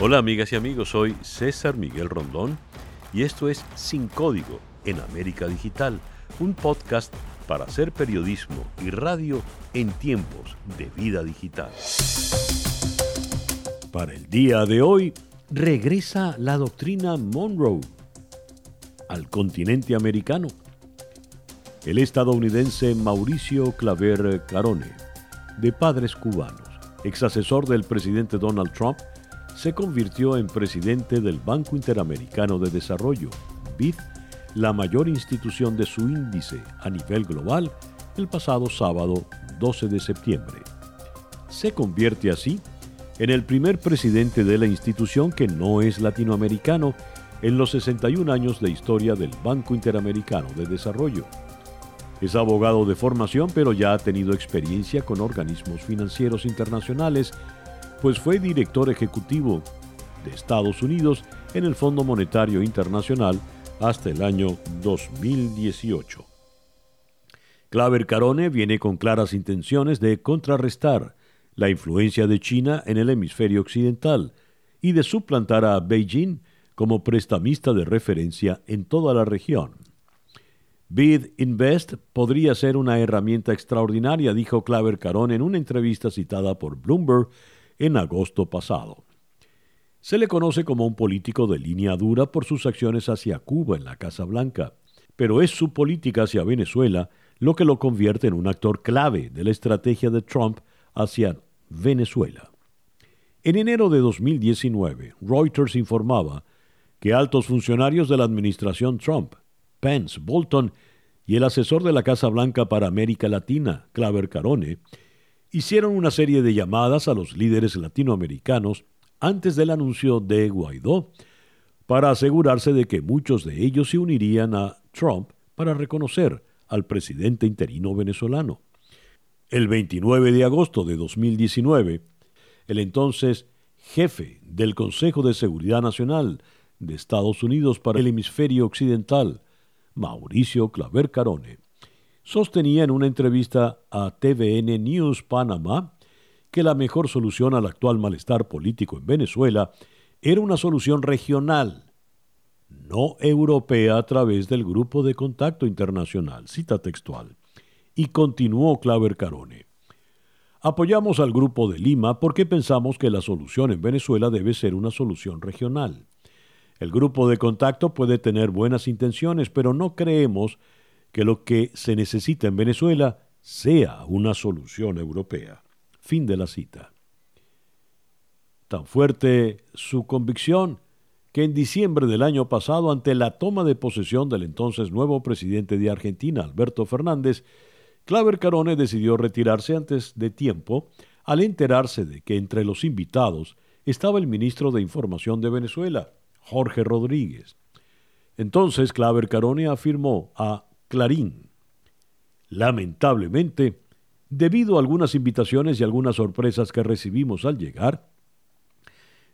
Hola amigas y amigos, soy César Miguel Rondón y esto es Sin Código en América Digital, un podcast para hacer periodismo y radio en tiempos de vida digital. Para el día de hoy, regresa la doctrina Monroe al continente americano. El estadounidense Mauricio Claver Carone, de padres cubanos, ex asesor del presidente Donald Trump, se convirtió en presidente del Banco Interamericano de Desarrollo, BID, la mayor institución de su índice a nivel global, el pasado sábado 12 de septiembre. Se convierte así en el primer presidente de la institución que no es latinoamericano en los 61 años de historia del Banco Interamericano de Desarrollo. Es abogado de formación, pero ya ha tenido experiencia con organismos financieros internacionales pues fue director ejecutivo de Estados Unidos en el Fondo Monetario Internacional hasta el año 2018. Claver Carone viene con claras intenciones de contrarrestar la influencia de China en el hemisferio occidental y de suplantar a Beijing como prestamista de referencia en toda la región. Bid Invest podría ser una herramienta extraordinaria, dijo Claver Carone en una entrevista citada por Bloomberg en agosto pasado. Se le conoce como un político de línea dura por sus acciones hacia Cuba en la Casa Blanca, pero es su política hacia Venezuela lo que lo convierte en un actor clave de la estrategia de Trump hacia Venezuela. En enero de 2019, Reuters informaba que altos funcionarios de la administración Trump, Pence, Bolton y el asesor de la Casa Blanca para América Latina, Claver Carone, hicieron una serie de llamadas a los líderes latinoamericanos antes del anuncio de Guaidó para asegurarse de que muchos de ellos se unirían a Trump para reconocer al presidente interino venezolano. El 29 de agosto de 2019, el entonces jefe del Consejo de Seguridad Nacional de Estados Unidos para el hemisferio occidental, Mauricio Claver Carone, sostenía en una entrevista a TVN News Panamá que la mejor solución al actual malestar político en Venezuela era una solución regional, no europea a través del Grupo de Contacto Internacional, cita textual. Y continuó Claver Carone. Apoyamos al Grupo de Lima porque pensamos que la solución en Venezuela debe ser una solución regional. El Grupo de Contacto puede tener buenas intenciones, pero no creemos que lo que se necesita en Venezuela sea una solución europea. Fin de la cita. Tan fuerte su convicción que en diciembre del año pasado, ante la toma de posesión del entonces nuevo presidente de Argentina, Alberto Fernández, Claver Carone decidió retirarse antes de tiempo al enterarse de que entre los invitados estaba el ministro de Información de Venezuela, Jorge Rodríguez. Entonces Claver Carone afirmó a Clarín. Lamentablemente, debido a algunas invitaciones y algunas sorpresas que recibimos al llegar,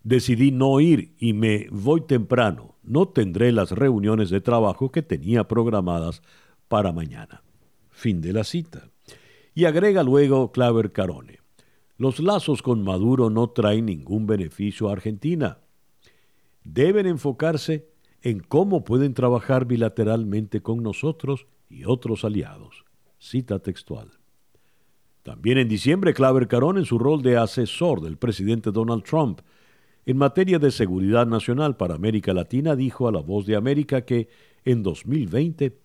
decidí no ir y me voy temprano. No tendré las reuniones de trabajo que tenía programadas para mañana. Fin de la cita. Y agrega luego Claver Carone. Los lazos con Maduro no traen ningún beneficio a Argentina. Deben enfocarse en cómo pueden trabajar bilateralmente con nosotros y otros aliados. Cita textual. También en diciembre, Claver Carón, en su rol de asesor del presidente Donald Trump en materia de seguridad nacional para América Latina, dijo a La Voz de América que en 2020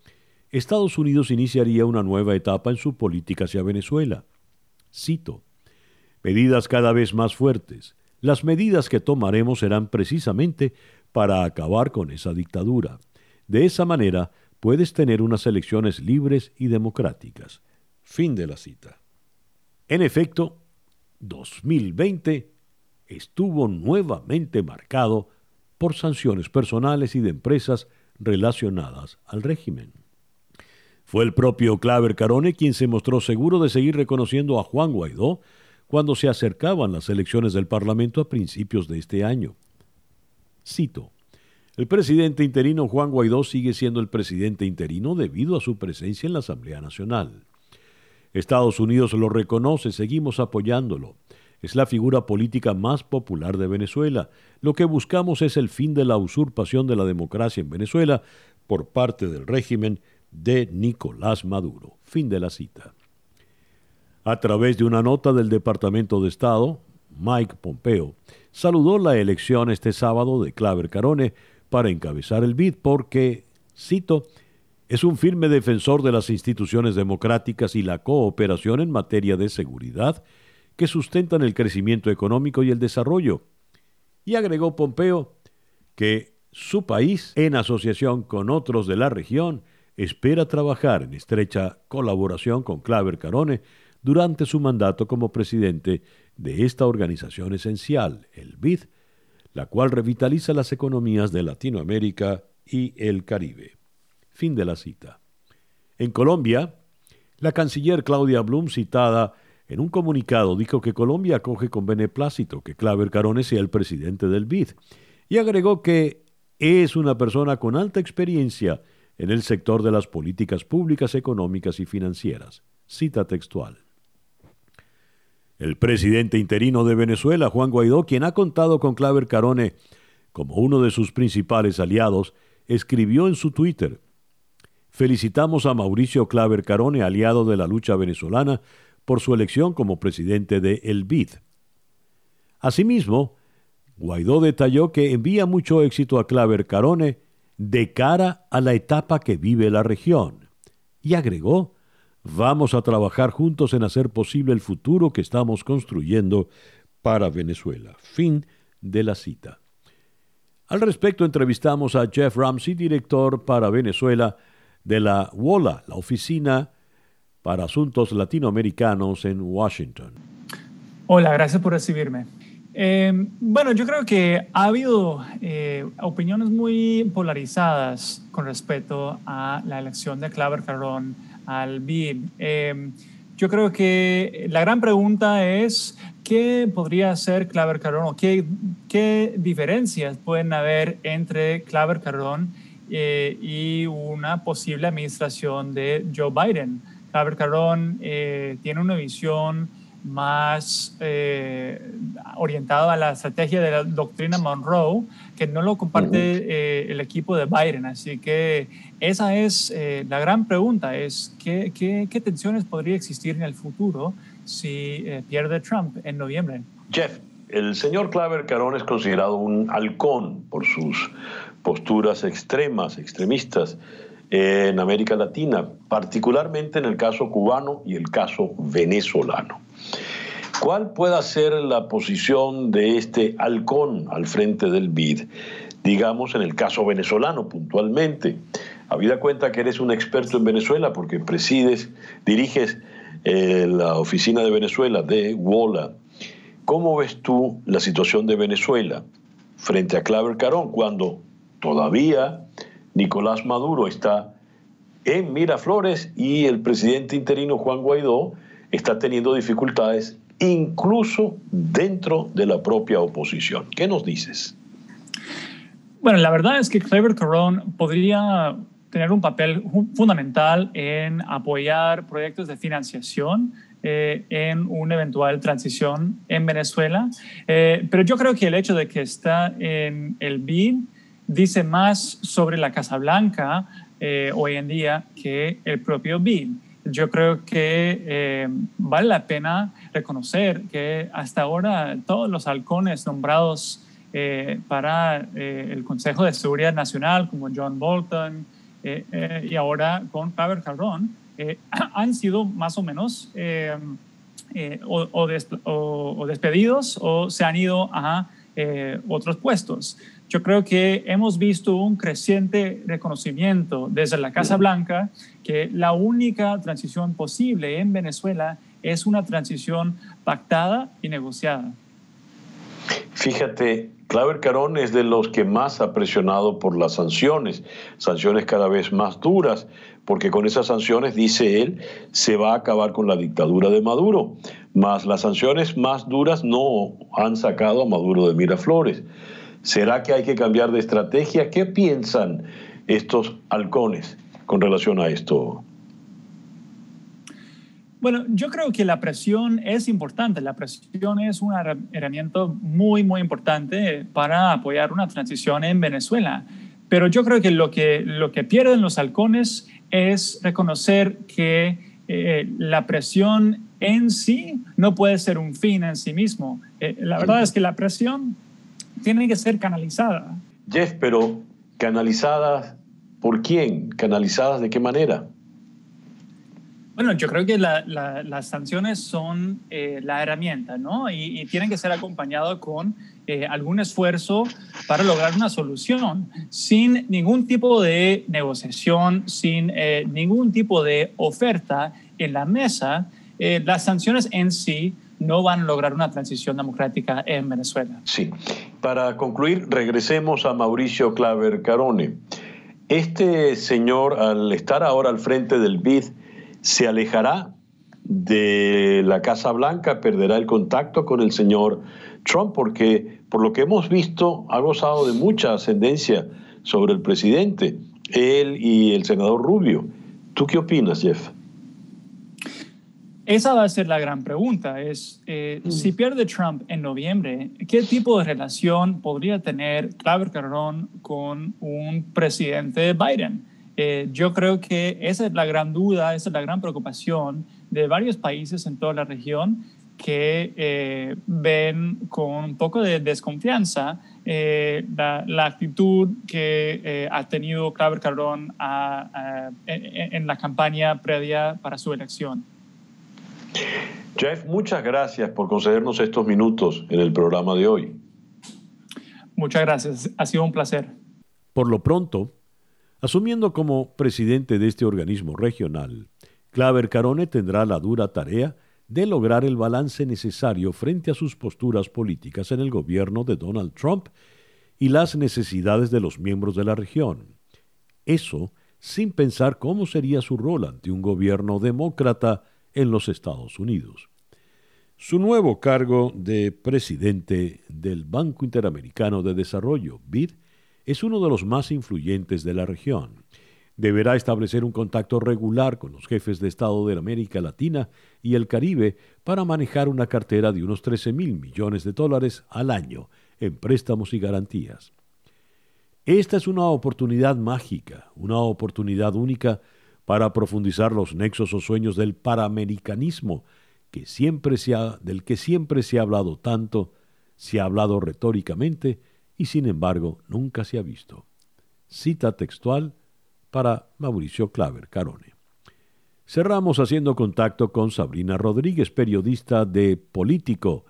Estados Unidos iniciaría una nueva etapa en su política hacia Venezuela. Cito, medidas cada vez más fuertes. Las medidas que tomaremos serán precisamente para acabar con esa dictadura. De esa manera puedes tener unas elecciones libres y democráticas. Fin de la cita. En efecto, 2020 estuvo nuevamente marcado por sanciones personales y de empresas relacionadas al régimen. Fue el propio Claver Carone quien se mostró seguro de seguir reconociendo a Juan Guaidó cuando se acercaban las elecciones del Parlamento a principios de este año. Cito, el presidente interino Juan Guaidó sigue siendo el presidente interino debido a su presencia en la Asamblea Nacional. Estados Unidos lo reconoce, seguimos apoyándolo. es la figura política más popular de Venezuela. Lo que buscamos es el fin de la usurpación de la democracia en Venezuela por parte del régimen de Nicolás Maduro. Fin de la cita. A través de una nota del Departamento de Estado, Mike Pompeo saludó la elección este sábado de Claver Carone para encabezar el BID porque, cito, es un firme defensor de las instituciones democráticas y la cooperación en materia de seguridad que sustentan el crecimiento económico y el desarrollo. Y agregó Pompeo que su país, en asociación con otros de la región, espera trabajar en estrecha colaboración con Claver Carone durante su mandato como presidente de esta organización esencial, el BID, la cual revitaliza las economías de Latinoamérica y el Caribe. Fin de la cita. En Colombia, la canciller Claudia Blum, citada en un comunicado, dijo que Colombia acoge con beneplácito que Claver Carone sea el presidente del BID y agregó que es una persona con alta experiencia en el sector de las políticas públicas económicas y financieras. Cita textual. El presidente interino de Venezuela, Juan Guaidó, quien ha contado con Claver Carone como uno de sus principales aliados, escribió en su Twitter, Felicitamos a Mauricio Claver Carone, aliado de la lucha venezolana, por su elección como presidente de El BID. Asimismo, Guaidó detalló que envía mucho éxito a Claver Carone de cara a la etapa que vive la región y agregó Vamos a trabajar juntos en hacer posible el futuro que estamos construyendo para Venezuela. Fin de la cita. Al respecto entrevistamos a Jeff Ramsey, director para Venezuela de la WOLA, la Oficina para Asuntos Latinoamericanos en Washington. Hola, gracias por recibirme. Eh, bueno, yo creo que ha habido eh, opiniones muy polarizadas con respecto a la elección de Claver Carrón al BID. Eh, yo creo que la gran pregunta es qué podría ser Claver Carrón o qué, qué diferencias pueden haber entre Claver Carrón eh, y una posible administración de Joe Biden. Claver Carrón eh, tiene una visión más eh, orientado a la estrategia de la doctrina Monroe, que no lo comparte eh, el equipo de Biden. Así que esa es eh, la gran pregunta, es ¿qué, qué, qué, tensiones podría existir en el futuro si pierde Trump en noviembre. Jeff, el señor Claver Carón es considerado un halcón por sus posturas extremas, extremistas en América Latina, particularmente en el caso cubano y el caso venezolano. ¿Cuál puede ser la posición de este halcón al frente del BID? Digamos en el caso venezolano puntualmente. Habida cuenta que eres un experto en Venezuela porque presides, diriges eh, la oficina de Venezuela de WOLA. ¿Cómo ves tú la situación de Venezuela frente a Claver Carón cuando todavía Nicolás Maduro está en Miraflores y el presidente interino Juan Guaidó está teniendo dificultades incluso dentro de la propia oposición. ¿Qué nos dices? Bueno, la verdad es que Clever Corón podría tener un papel fundamental en apoyar proyectos de financiación eh, en una eventual transición en Venezuela. Eh, pero yo creo que el hecho de que está en el BID dice más sobre la Casa Blanca eh, hoy en día que el propio BID yo creo que eh, vale la pena reconocer que hasta ahora todos los halcones nombrados eh, para eh, el Consejo de Seguridad Nacional, como John Bolton y ahora con Faber Carrón, han sido más o menos o, o, despedidos o se han ido a otros puestos. Yo creo que hemos visto un creciente reconocimiento desde la Casa Blanca que la única transición posible en Venezuela es una transición pactada y negociada. Fíjate, Claver Carón es de los que más ha presionado por las sanciones, sanciones cada vez más duras, porque con esas sanciones, dice él, se va a acabar con la dictadura de Maduro. Mas las sanciones más duras no han sacado a Maduro de Miraflores. ¿Será que hay que cambiar de estrategia? ¿Qué piensan estos halcones con relación a esto? Bueno, yo creo que la presión es importante. La presión es un herramienta muy, muy importante para apoyar una transición en Venezuela. Pero yo creo que lo que, lo que pierden los halcones es reconocer que eh, la presión en sí no puede ser un fin en sí mismo. Eh, la verdad es que la presión tiene que ser canalizada. Jeff, pero canalizadas por quién? ¿Canalizadas de qué manera? Bueno, yo creo que las sanciones son eh, la herramienta, ¿no? Y, tienen que ser acompañadas con eh, algún esfuerzo para lograr una solución, sin ningún tipo de negociación, sin eh, ningún tipo de oferta en la mesa. las sanciones en sí no van a lograr una transición democrática en Venezuela. Sí. Para concluir, regresemos a Mauricio Claver Carone. Este señor, al estar ahora al frente del BID, se alejará de la Casa Blanca, perderá el contacto con el señor Trump, porque por lo que hemos visto ha gozado de mucha ascendencia sobre el presidente, él y el senador Rubio. ¿Tú qué opinas, Jeff? Esa va a ser la gran pregunta, es eh, mm. si pierde Trump en noviembre, ¿qué tipo de relación podría tener Claver Carrón con un presidente Biden? Eh, yo creo que esa es la gran duda, esa es la gran preocupación de varios países en toda la región que eh, ven con un poco de desconfianza eh, la, actitud que ha tenido Claver Carrón en, la campaña previa para su elección. Jeff, muchas gracias por concedernos estos minutos en el programa de hoy. Muchas gracias, ha sido un placer. Por lo pronto, Asumiendo como presidente de este organismo regional, Claver Carone tendrá la dura tarea de lograr el balance necesario frente a sus posturas políticas en el gobierno de Donald Trump y las necesidades de los miembros de la región. Eso sin pensar cómo sería su rol ante un gobierno demócrata en los Estados Unidos. Su nuevo cargo de presidente del Banco Interamericano de Desarrollo, BID, es uno de los más influyentes de la región. Deberá establecer un contacto regular con los jefes de Estado de América Latina y el Caribe para manejar una cartera de unos 13 mil millones de dólares al año en préstamos y garantías. Esta es una oportunidad mágica, una oportunidad única para profundizar los nexos o sueños del paramericanismo que siempre se del que siempre se ha hablado tanto, se ha hablado retóricamente y sin embargo nunca se ha visto. Cita textual para Mauricio Claver Carone. Cerramos haciendo contacto con Sabrina Rodríguez, periodista de Político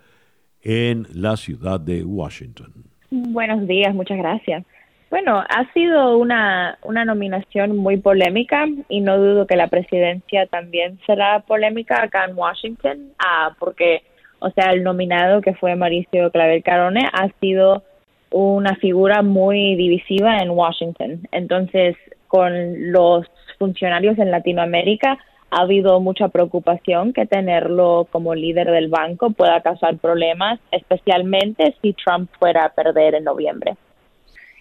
en la ciudad de Washington. Buenos días, muchas gracias. Bueno, ha sido una, una nominación muy polémica y no dudo que la presidencia también será polémica acá en Washington, ah, porque, o sea, el nominado que fue Mauricio Claver Carone ha sido una figura muy divisiva en Washington. Entonces, con los funcionarios en Latinoamérica ha habido mucha preocupación que tenerlo como líder del banco pueda causar problemas, especialmente si Trump fuera a perder en noviembre.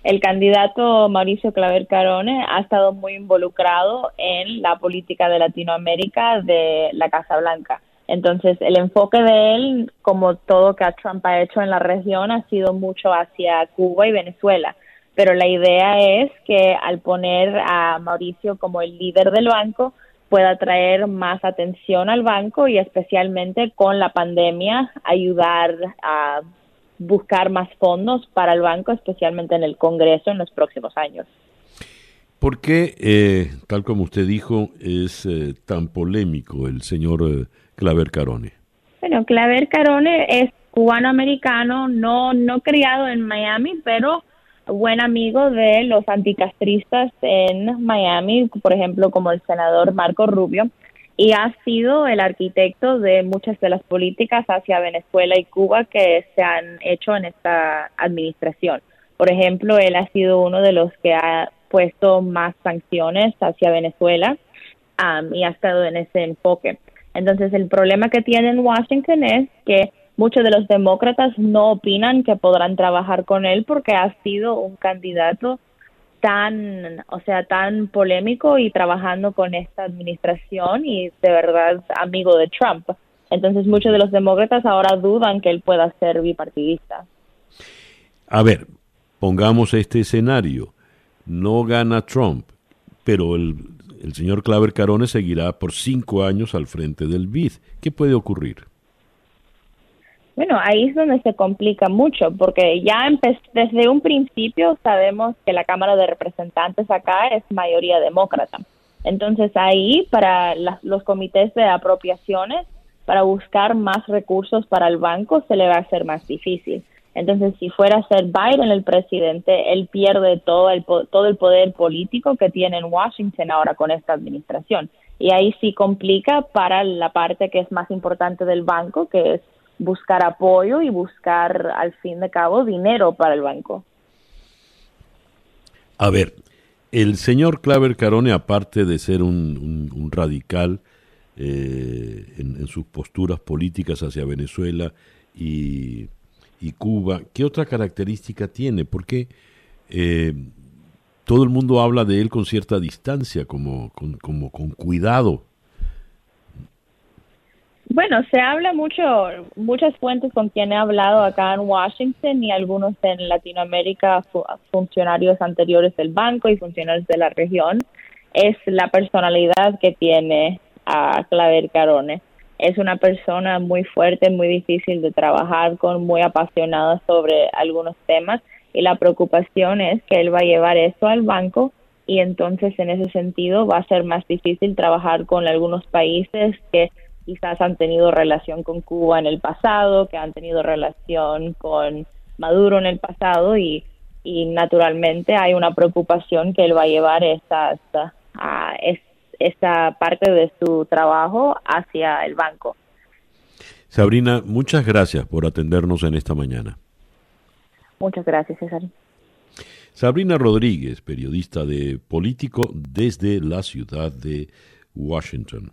El candidato Mauricio Claver Carone ha estado muy involucrado en la política de Latinoamérica de la Casa Blanca. Entonces, el enfoque de él, como todo que Trump ha hecho en la región, ha sido mucho hacia Cuba y Venezuela. Pero la idea es que al poner a Mauricio como el líder del banco, pueda traer más atención al banco y especialmente con la pandemia ayudar a buscar más fondos para el banco, especialmente en el Congreso en los próximos años. ¿Por qué, eh, tal como usted dijo, es eh, tan polémico el señor eh, Claver Carone? Bueno, Claver Carone es cubano-americano, no, no criado en Miami, pero buen amigo de los anticastristas en Miami, por ejemplo, como el senador Marco Rubio, y ha sido el arquitecto de muchas de las políticas hacia Venezuela y Cuba que se han hecho en esta administración. Por ejemplo, él ha sido uno de los que ha puesto más sanciones hacia Venezuela y ha estado en ese enfoque. Entonces, el problema que tiene en Washington es que muchos de los demócratas no opinan que podrán trabajar con él porque ha sido un candidato tan, o sea, tan polémico y trabajando con esta administración y de verdad amigo de Trump. Entonces muchos de los demócratas ahora dudan que él pueda ser bipartidista. A ver, pongamos este escenario. No gana Trump, pero el, señor Claver Carones seguirá por cinco años al frente del BID. ¿Qué puede ocurrir? Bueno, ahí es donde se complica mucho, porque ya desde un principio sabemos que la Cámara de Representantes acá es mayoría demócrata. Entonces ahí para los comités de apropiaciones, para buscar más recursos para el banco, se le va a hacer más difícil. Entonces, si fuera a ser Biden el presidente, él pierde todo el, todo el poder político que tiene en Washington ahora con esta administración. Y ahí sí complica para la parte que es más importante del banco, que es buscar apoyo y buscar, al fin de cabo, dinero para el banco. A ver, el señor Claver Carone, aparte de ser un, radical eh, en, sus posturas políticas hacia Venezuela y, Cuba, ¿qué otra característica tiene? Porque eh, todo el mundo habla de él con cierta distancia, como, como con cuidado. Bueno, se habla mucho, muchas fuentes con quien he hablado acá en Washington y algunos en Latinoamérica, funcionarios anteriores del banco y funcionarios de la región, es la personalidad que tiene a Claver Carone. Es una persona muy fuerte, muy difícil de trabajar con, muy apasionada sobre algunos temas y la preocupación es que él va a llevar eso al banco y entonces en ese sentido va a ser más difícil trabajar con algunos países que quizás han tenido relación con Cuba en el pasado, que han tenido relación con Maduro en el pasado y, naturalmente hay una preocupación que él va a llevar esa, esa parte de su trabajo hacia el banco. Sabrina, muchas gracias por atendernos en esta mañana. Muchas gracias, César. Sabrina Rodríguez, periodista de Político desde la ciudad de Washington.